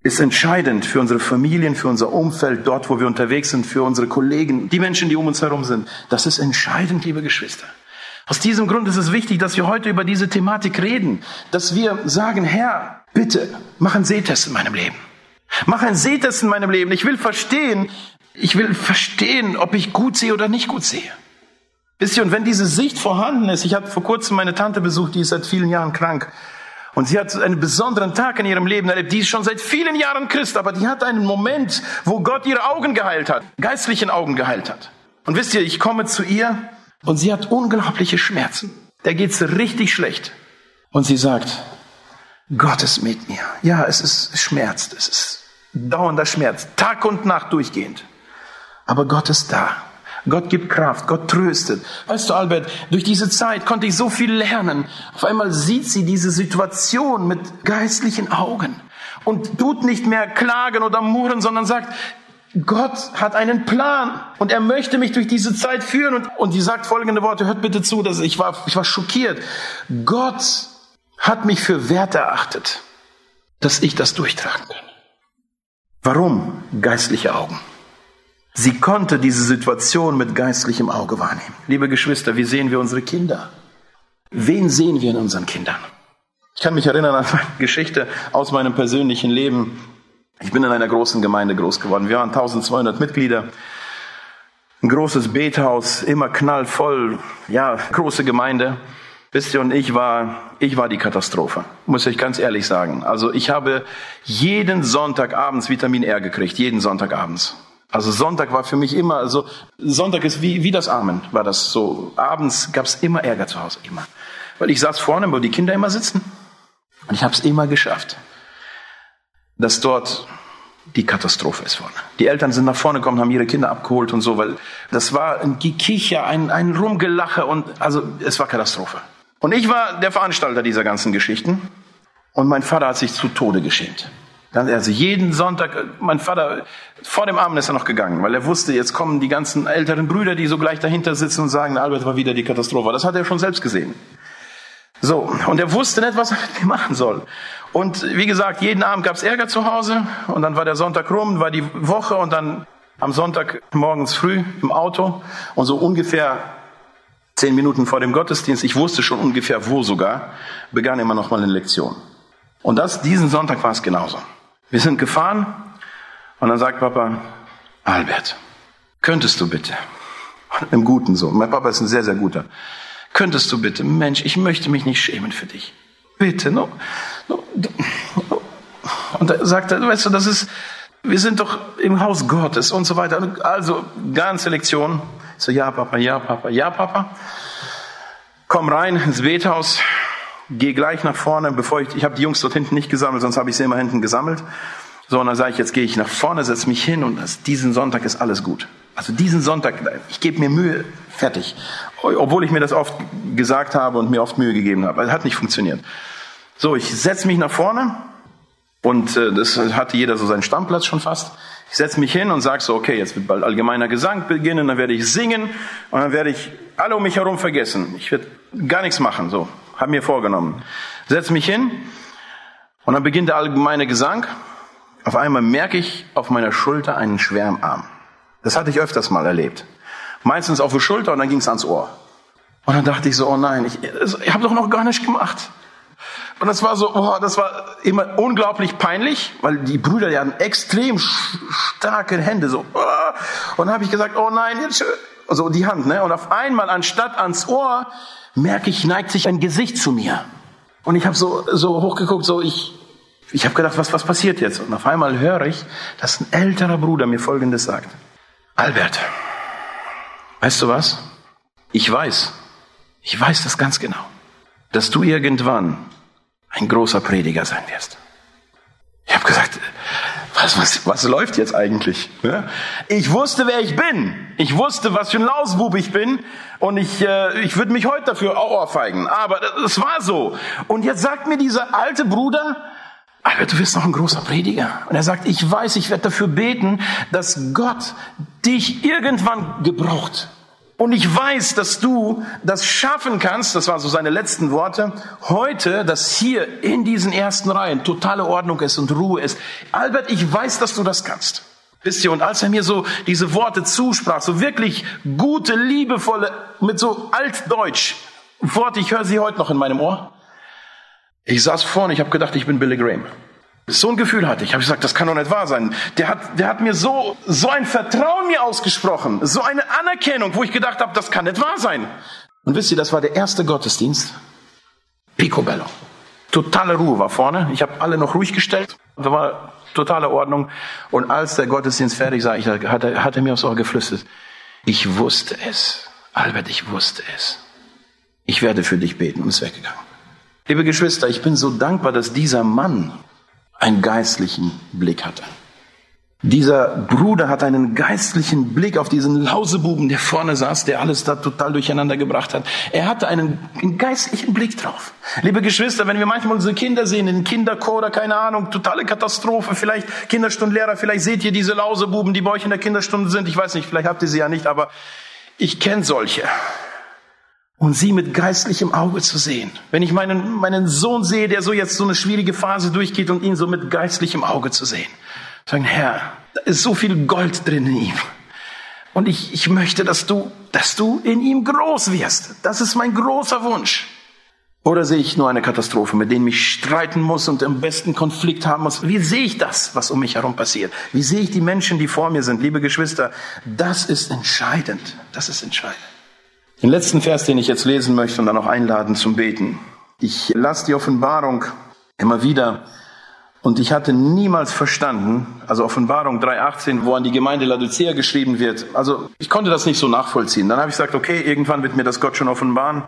ist entscheidend für unsere Familien, für unser Umfeld, dort, wo wir unterwegs sind, für unsere Kollegen, die Menschen, die um uns herum sind. Das ist entscheidend, liebe Geschwister. Aus diesem Grund ist es wichtig, dass wir heute über diese Thematik reden, dass wir sagen, Herr, bitte, mach einen Sehtest in meinem Leben. Mach ein Sehtest in meinem Leben. Ich will verstehen, ich will verstehen, ob ich gut sehe oder nicht gut sehe. Wisst ihr, und wenn diese Sicht vorhanden ist, ich habe vor kurzem meine Tante besucht, die ist seit vielen Jahren krank. Und sie hat einen besonderen Tag in ihrem Leben erlebt. Die ist schon seit vielen Jahren Christ, aber die hat einen Moment, wo Gott ihre Augen geheilt hat, geistlichen Augen geheilt hat. Und wisst ihr, ich komme zu ihr und sie hat unglaubliche Schmerzen. Der geht's richtig schlecht. Und sie sagt, Gott ist mit mir. Ja, es ist, es schmerzt. Es ist Dauernder Schmerz, Tag und Nacht durchgehend. Aber Gott ist da. Gott gibt Kraft, Gott tröstet. Weißt du, Albert, durch diese Zeit konnte ich so viel lernen. Auf einmal sieht sie diese Situation mit geistlichen Augen und tut nicht mehr klagen oder murren, sondern sagt, Gott hat einen Plan und er möchte mich durch diese Zeit führen. Und, und die sagt folgende Worte, hört bitte zu, dass ich war, ich war schockiert. Gott hat mich für wert erachtet, dass ich das durchtragen kann. Warum geistliche Augen? Sie konnte diese Situation mit geistlichem Auge wahrnehmen. Liebe Geschwister, wie sehen wir unsere Kinder? Wen sehen wir in unseren Kindern? Ich kann mich erinnern an eine Geschichte aus meinem persönlichen Leben. Ich bin in einer großen Gemeinde groß geworden. Wir waren 1200 Mitglieder. Ein großes Bethaus, immer knallvoll. Ja, große Gemeinde. Wisst ihr, und ich war, ich war die Katastrophe, muss ich ganz ehrlich sagen. Also ich habe jeden Sonntagabends Vitamin R gekriegt, jeden Sonntagabends. Also Sonntag war für mich immer, also Sonntag ist wie, wie das Amen, war das so. Abends gab es immer Ärger zu Hause, immer. Weil ich saß vorne, wo die Kinder immer sitzen. Und ich habe es immer geschafft, dass dort die Katastrophe ist vorne. Die Eltern sind nach vorne gekommen, haben ihre Kinder abgeholt und so, weil das war ein Gekicher, ein, ein Rumgelache und also es war Katastrophe. Und ich war der Veranstalter dieser ganzen Geschichten und mein Vater hat sich zu Tode geschämt. Also jeden Sonntag, mein Vater, vor dem Abend ist er noch gegangen, weil er wusste, jetzt kommen die ganzen älteren Brüder, die so gleich dahinter sitzen und sagen, Albert war wieder die Katastrophe. Das hat er schon selbst gesehen. So, und er wusste nicht, was er [LAUGHS] machen soll. Und wie gesagt, jeden Abend gab's Ärger zu Hause und dann war der Sonntag rum, war die Woche und dann am Sonntag morgens früh im Auto und so ungefähr zehn Minuten vor dem Gottesdienst, ich wusste schon ungefähr wo sogar, begann immer noch mal eine Lektion. Und das, diesen Sonntag war es genauso. Wir sind gefahren und dann sagt Papa, Albert, könntest du bitte, [LAUGHS] im Guten so, mein Papa ist ein sehr, sehr guter, könntest du bitte, Mensch, ich möchte mich nicht schämen für dich. Bitte, no, und da sagt er, weißt du, das ist, wir sind doch im Haus Gottes und so weiter. Also, ganze Lektion. So, ja, Papa, ja, Papa, ja, Papa. Komm rein ins Bethaus, geh gleich nach vorne, bevor ich, ich habe die Jungs dort hinten nicht gesammelt, sonst habe ich sie immer hinten gesammelt. So, und dann sage ich, jetzt gehe ich nach vorne, setze mich hin und das, diesen Sonntag ist alles gut. Also diesen Sonntag, ich gebe mir Mühe, fertig. Obwohl ich mir das oft gesagt habe und mir oft Mühe gegeben habe. Es hat nicht funktioniert. So, ich setze mich nach vorne und äh, das hatte jeder so seinen Stammplatz schon fast. Ich setze mich hin und sage so, okay, jetzt wird bald allgemeiner Gesang beginnen, dann werde ich singen und dann werde ich alle um mich herum vergessen. Ich werde gar nichts machen, so, habe mir vorgenommen. Setze mich hin und dann beginnt der allgemeine Gesang. Auf einmal merke ich auf meiner Schulter einen Schwärmarm. Das hatte ich öfters mal erlebt. Meistens auf die Schulter und dann ging es ans Ohr. Und dann dachte ich so, oh nein, ich, ich habe doch noch gar nicht gemacht. Und das war so, oh, das war immer unglaublich peinlich, weil die Brüder, die hatten extrem starke Hände, so. Oh. Und dann habe ich gesagt, oh nein, jetzt, also die Hand, ne? Und auf einmal, anstatt ans Ohr, merke ich, neigt sich ein Gesicht zu mir. Und ich habe so, so hochgeguckt, so ich, ich habe gedacht, was, was passiert jetzt? Und auf einmal höre ich, dass ein älterer Bruder mir Folgendes sagt. Albert, weißt du was? Ich weiß, ich weiß das ganz genau, dass du irgendwann ein großer Prediger sein wirst. Ich habe gesagt, was, was, was läuft jetzt eigentlich? Ich wusste, wer ich bin. Ich wusste, was für ein Lausbub ich bin. Und ich, äh, ich würde mich heute dafür ohrfeigen. Aber es war so. Und jetzt sagt mir dieser alte Bruder, aber du wirst noch ein großer Prediger. Und er sagt, ich weiß, ich werde dafür beten, dass Gott dich irgendwann gebraucht. Und ich weiß, dass du das schaffen kannst, das waren so seine letzten Worte, heute, dass hier in diesen ersten Reihen totale Ordnung ist und Ruhe ist. Albert, ich weiß, dass du das kannst. Wisst ihr, und als er mir so diese Worte zusprach, so wirklich gute, liebevolle, mit so altdeutsch Worte, ich höre sie heute noch in meinem Ohr. Ich saß vorne, ich habe gedacht, ich bin Billy Graham. So ein Gefühl hatte ich. Ich habe gesagt, das kann doch nicht wahr sein. Der hat, der hat mir so, so ein Vertrauen mir ausgesprochen, so eine Anerkennung, wo ich gedacht habe, das kann nicht wahr sein. Und wisst ihr, das war der erste Gottesdienst. Picobello. Totale Ruhe war vorne. Ich habe alle noch ruhig gestellt. Da war totale Ordnung. Und als der Gottesdienst fertig war, ich, hat, er, hat er mir aufs Ohr geflüstert. Ich wusste es. Albert, ich wusste es. Ich werde für dich beten und ist weggegangen. Liebe Geschwister, ich bin so dankbar, dass dieser Mann einen geistlichen Blick hatte. Dieser Bruder hat einen geistlichen Blick auf diesen Lausebuben, der vorne saß, der alles da total durcheinander gebracht hat. Er hatte einen, einen geistlichen Blick drauf. Liebe Geschwister, wenn wir manchmal unsere Kinder sehen, in Kinderchor oder keine Ahnung, totale Katastrophe, vielleicht Kinderstundenlehrer, vielleicht seht ihr diese Lausebuben, die bei euch in der Kinderstunde sind. Ich weiß nicht, vielleicht habt ihr sie ja nicht, aber ich kenne solche und sie mit geistlichem Auge zu sehen. Wenn ich meinen, meinen Sohn sehe, der so jetzt so eine schwierige Phase durchgeht und ihn so mit geistlichem Auge zu sehen. Sagen, Herr, da ist so viel Gold drin in ihm. Und ich, ich möchte, dass du, dass du in ihm groß wirst. Das ist mein großer Wunsch. Oder sehe ich nur eine Katastrophe, mit denen ich streiten muss und am besten Konflikt haben muss? Wie sehe ich das, was um mich herum passiert? Wie sehe ich die Menschen, die vor mir sind? Liebe Geschwister, das ist entscheidend. Das ist entscheidend. Den letzten Vers, den ich jetzt lesen möchte und dann auch einladen zum Beten. Ich las die Offenbarung immer wieder und ich hatte niemals verstanden, also Offenbarung 3.18, wo an die Gemeinde Laodicea geschrieben wird. Also ich konnte das nicht so nachvollziehen. Dann habe ich gesagt, okay, irgendwann wird mir das Gott schon offenbaren.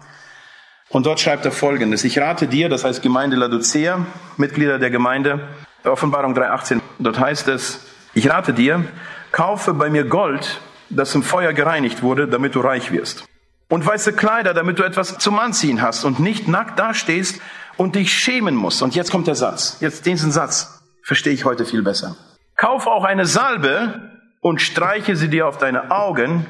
Und dort schreibt er Folgendes. Ich rate dir, das heißt Gemeinde Laodicea, Mitglieder der Gemeinde, Offenbarung 3.18, dort heißt es, ich rate dir, kaufe bei mir Gold, das im Feuer gereinigt wurde, damit du reich wirst. Und weiße Kleider, damit du etwas zum Anziehen hast und nicht nackt dastehst und dich schämen musst. Und jetzt kommt der Satz. Jetzt diesen Satz verstehe ich heute viel besser. Kauf auch eine Salbe und streiche sie dir auf deine Augen,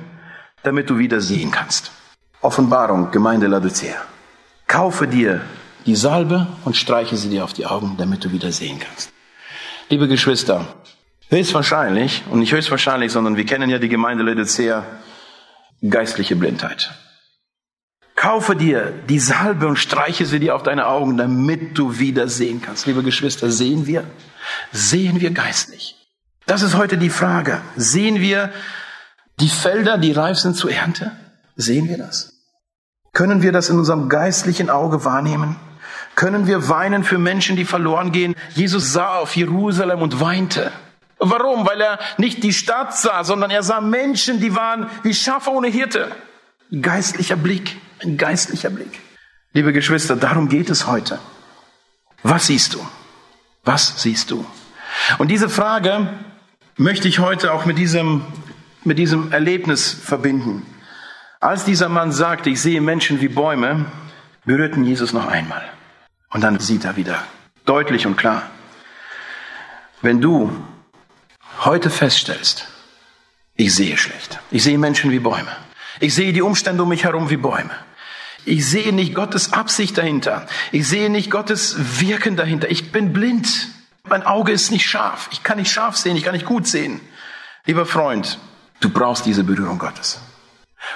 damit du wieder sehen kannst. Offenbarung, Gemeinde Laodicea. Kaufe dir die Salbe und streiche sie dir auf die Augen, damit du wieder sehen kannst. Liebe Geschwister, höchstwahrscheinlich, und nicht höchstwahrscheinlich, sondern wir kennen ja die Gemeinde Laodicea, geistliche Blindheit. Kaufe dir die Salbe und streiche sie dir auf deine Augen, damit du wieder sehen kannst. Liebe Geschwister, sehen wir? Sehen wir geistlich? Das ist heute die Frage. Sehen wir die Felder, die reif sind zur Ernte? Sehen wir das? Können wir das in unserem geistlichen Auge wahrnehmen? Können wir weinen für Menschen, die verloren gehen? Jesus sah auf Jerusalem und weinte. Warum? Weil er nicht die Stadt sah, sondern er sah Menschen, die waren wie Schafe ohne Hirte. Geistlicher Blick, ein geistlicher Blick. Liebe Geschwister, darum geht es heute. Was siehst du? Was siehst du? Und diese Frage möchte ich heute auch mit diesem, mit diesem Erlebnis verbinden. Als dieser Mann sagte, ich sehe Menschen wie Bäume, berührten Jesus noch einmal. Und dann sieht er wieder deutlich und klar. Wenn du heute feststellst, ich sehe schlecht, ich sehe Menschen wie Bäume, ich sehe die Umstände um mich herum wie Bäume, ich sehe nicht Gottes Absicht dahinter, ich sehe nicht Gottes Wirken dahinter, ich bin blind, mein Auge ist nicht scharf, ich kann nicht scharf sehen, ich kann nicht gut sehen. Lieber Freund, du brauchst diese Berührung Gottes.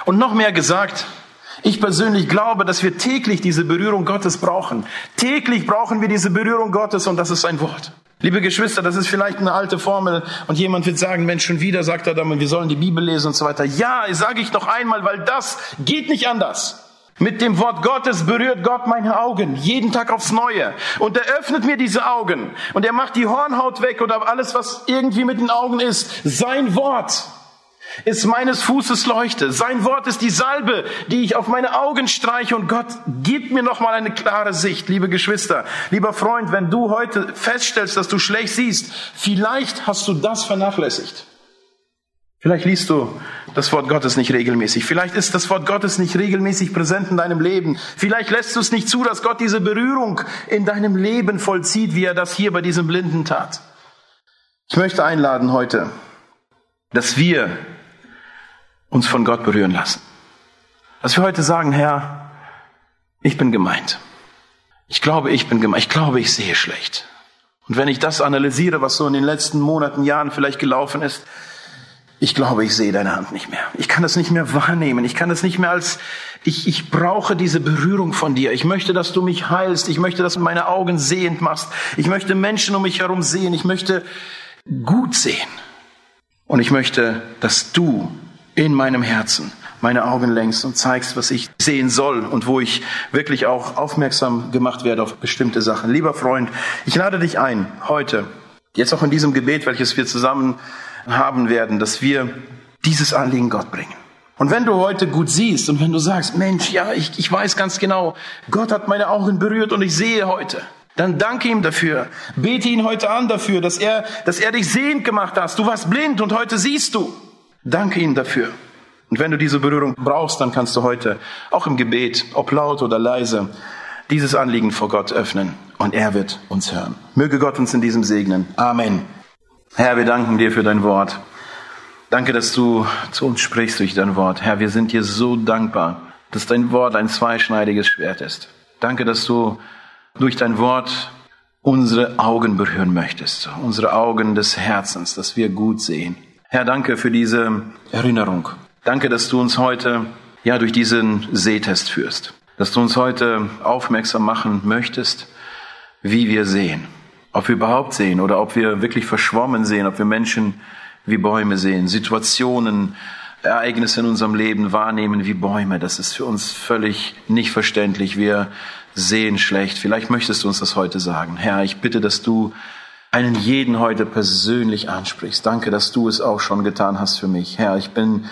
Und noch mehr gesagt, ich persönlich glaube, dass wir täglich diese Berührung Gottes brauchen. Täglich brauchen wir diese Berührung Gottes und das ist ein Wort. Liebe Geschwister, das ist vielleicht eine alte Formel und jemand wird sagen, Mensch, schon wieder sagt er dann, wir sollen die Bibel lesen und so weiter. Ja, sage ich noch einmal, weil das geht nicht anders. Mit dem Wort Gottes berührt Gott meine Augen jeden Tag aufs Neue. Und er öffnet mir diese Augen. Und er macht die Hornhaut weg oder alles, was irgendwie mit den Augen ist. Sein Wort ist meines Fußes Leuchte. Sein Wort ist die Salbe, die ich auf meine Augen streiche und Gott gibt mir nochmal eine klare Sicht, liebe Geschwister. Lieber Freund, wenn du heute feststellst, dass du schlecht siehst, vielleicht hast du das vernachlässigt. Vielleicht liest du das Wort Gottes nicht regelmäßig. Vielleicht ist das Wort Gottes nicht regelmäßig präsent in deinem Leben. Vielleicht lässt du es nicht zu, dass Gott diese Berührung in deinem Leben vollzieht, wie er das hier bei diesem Blinden tat. Ich möchte einladen heute, dass wir uns von Gott berühren lassen. Dass wir heute sagen, Herr, ich bin gemeint. Ich glaube, ich bin gemeint. Ich glaube, ich sehe schlecht. Und wenn ich das analysiere, was so in den letzten Monaten, Jahren vielleicht gelaufen ist, ich glaube, ich sehe deine Hand nicht mehr. Ich kann das nicht mehr wahrnehmen. Ich kann das nicht mehr als, ich, ich brauche diese Berührung von dir. Ich möchte, dass du mich heilst. Ich möchte, dass du meine Augen sehend machst. Ich möchte Menschen um mich herum sehen. Ich möchte gut sehen. Und ich möchte, dass du in meinem Herzen meine Augen lenkst und zeigst, was ich sehen soll und wo ich wirklich auch aufmerksam gemacht werde auf bestimmte Sachen. Lieber Freund, ich lade dich ein, heute, jetzt auch in diesem Gebet, welches wir zusammen haben werden, dass wir dieses Anliegen Gott bringen. Und wenn du heute gut siehst und wenn du sagst, Mensch, ja, ich, ich weiß ganz genau, Gott hat meine Augen berührt und ich sehe heute, dann danke ihm dafür. Bete ihn heute an dafür, dass er, dass er dich sehend gemacht hat. Du warst blind und heute siehst du. Danke ihm dafür. Und wenn du diese Berührung brauchst, dann kannst du heute auch im Gebet, ob laut oder leise, dieses Anliegen vor Gott öffnen und er wird uns hören. Möge Gott uns in diesem segnen. Amen. Herr, wir danken dir für dein Wort. Danke, dass du zu uns sprichst durch dein Wort. Herr, wir sind dir so dankbar, dass dein Wort ein zweischneidiges Schwert ist. Danke, dass du durch dein Wort unsere Augen berühren möchtest, unsere Augen des Herzens, dass wir gut sehen. Herr, danke für diese Erinnerung. Danke, dass du uns heute ja durch diesen Sehtest führst, dass du uns heute aufmerksam machen möchtest, wie wir sehen, ob wir überhaupt sehen oder ob wir wirklich verschwommen sehen, ob wir Menschen wie Bäume sehen, Situationen, Ereignisse in unserem Leben wahrnehmen wie Bäume. Das ist für uns völlig nicht verständlich. Wir sehen schlecht. Vielleicht möchtest du uns das heute sagen. Herr, ich bitte, dass du einen jeden heute persönlich ansprichst. Danke, dass du es auch schon getan hast für mich. Herr, ich bin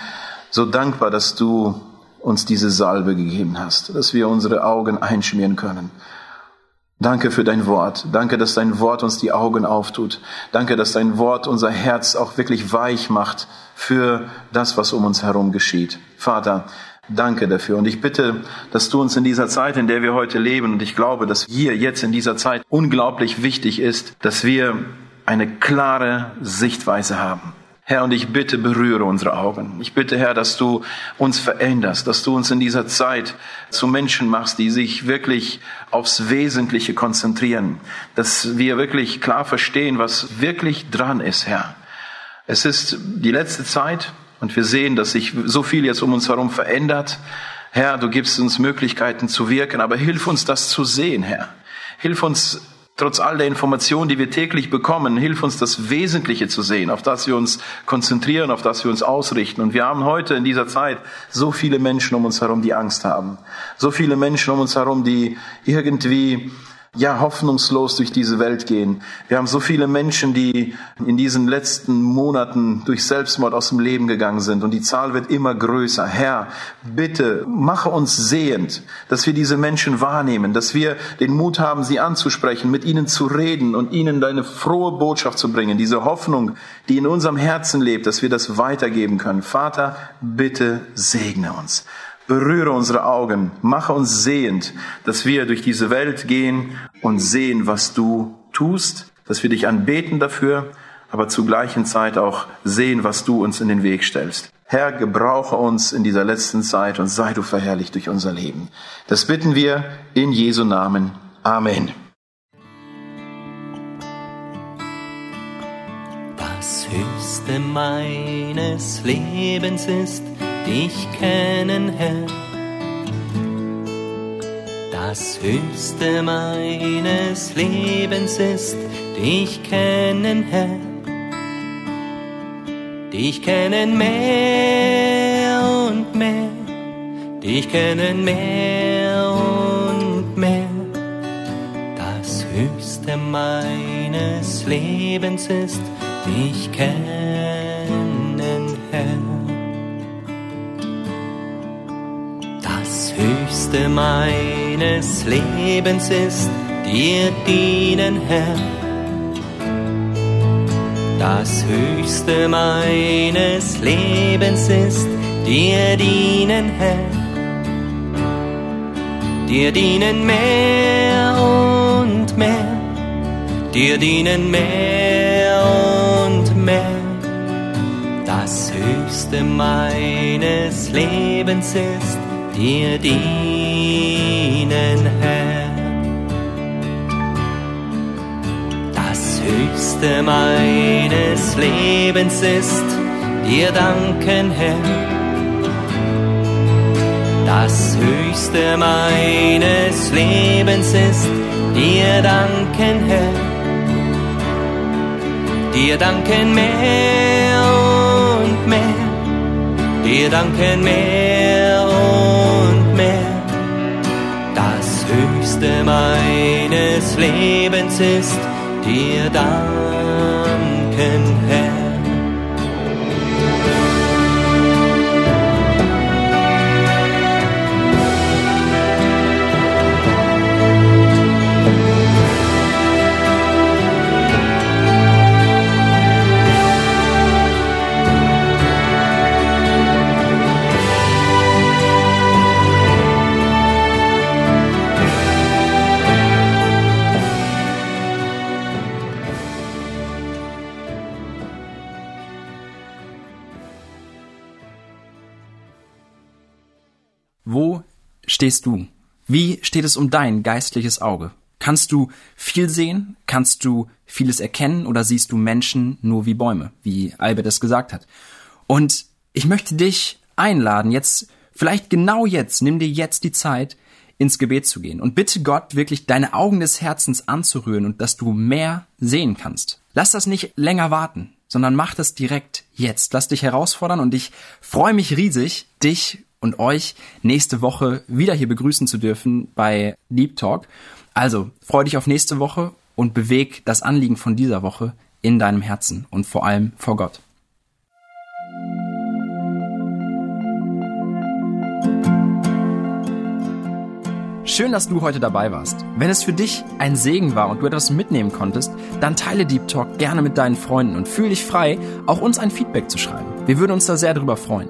so dankbar, dass du uns diese Salbe gegeben hast, dass wir unsere Augen einschmieren können Danke für dein Wort. Danke, dass dein Wort uns die Augen auftut. Danke, dass dein Wort unser Herz auch wirklich weich macht für das, was um uns herum geschieht. Vater, danke dafür. Und ich bitte, dass du uns in dieser Zeit, in der wir heute leben, und ich glaube, dass hier jetzt in dieser Zeit unglaublich wichtig ist, dass wir eine klare Sichtweise haben. Herr, und ich bitte, berühre unsere Augen. Ich bitte, Herr, dass du uns veränderst, dass du uns in dieser Zeit zu Menschen machst, die sich wirklich aufs Wesentliche konzentrieren, dass wir wirklich klar verstehen, was wirklich dran ist, Herr. Es ist die letzte Zeit und wir sehen, dass sich so viel jetzt um uns herum verändert. Herr, du gibst uns Möglichkeiten zu wirken, aber hilf uns das zu sehen, Herr. Hilf uns trotz all der Informationen, die wir täglich bekommen, hilf uns das Wesentliche zu sehen, auf das wir uns konzentrieren, auf das wir uns ausrichten. Und wir haben heute in dieser Zeit so viele Menschen um uns herum, die Angst haben. So viele Menschen um uns herum, die irgendwie ja, hoffnungslos durch diese Welt gehen. Wir haben so viele Menschen, die in diesen letzten Monaten durch Selbstmord aus dem Leben gegangen sind und die Zahl wird immer größer. Herr, bitte mache uns sehend, dass wir diese Menschen wahrnehmen, dass wir den Mut haben, sie anzusprechen, mit ihnen zu reden und ihnen deine frohe Botschaft zu bringen, diese Hoffnung, die in unserem Herzen lebt, dass wir das weitergeben können. Vater, bitte segne uns. Berühre unsere Augen, mache uns sehend, dass wir durch diese Welt gehen und sehen, was du tust, dass wir dich anbeten dafür, aber zur gleichen Zeit auch sehen, was du uns in den Weg stellst. Herr, gebrauche uns in dieser letzten Zeit und sei du verherrlicht durch unser Leben. Das bitten wir in Jesu Namen. Amen. Das Höchste meines Lebens ist, dich kennen, Herr. Das Höchste meines Lebens ist, dich kennen, Herr. Dich kennen mehr und mehr, dich kennen mehr und mehr. Das Höchste meines Lebens ist, dich kennen, Höchste meines Lebens ist dir dienen, Herr. Das Höchste meines Lebens ist dir dienen, Herr. Dir dienen mehr und mehr, dir dienen mehr und mehr. Das Höchste meines Lebens ist dir dienen, Höchste meines Lebens ist dir danken, Herr. Das Höchste meines Lebens ist dir danken, Herr. Dir danken mehr und mehr, dir danken mehr und Höchste meines Lebens ist dir danken, Herr. Stehst du? Wie steht es um dein geistliches Auge? Kannst du viel sehen? Kannst du vieles erkennen? Oder siehst du Menschen nur wie Bäume, wie Albert es gesagt hat? Und ich möchte dich einladen, jetzt, vielleicht genau jetzt, nimm dir jetzt die Zeit, ins Gebet zu gehen und bitte Gott wirklich deine Augen des Herzens anzurühren und dass du mehr sehen kannst. Lass das nicht länger warten, sondern mach das direkt jetzt. Lass dich herausfordern und ich freue mich riesig, dich und euch nächste Woche wieder hier begrüßen zu dürfen bei Deep Talk. Also freu dich auf nächste Woche und beweg das Anliegen von dieser Woche in deinem Herzen und vor allem vor Gott. Schön, dass du heute dabei warst. Wenn es für dich ein Segen war und du etwas mitnehmen konntest, dann teile Deep Talk gerne mit deinen Freunden und fühle dich frei, auch uns ein Feedback zu schreiben. Wir würden uns da sehr drüber freuen.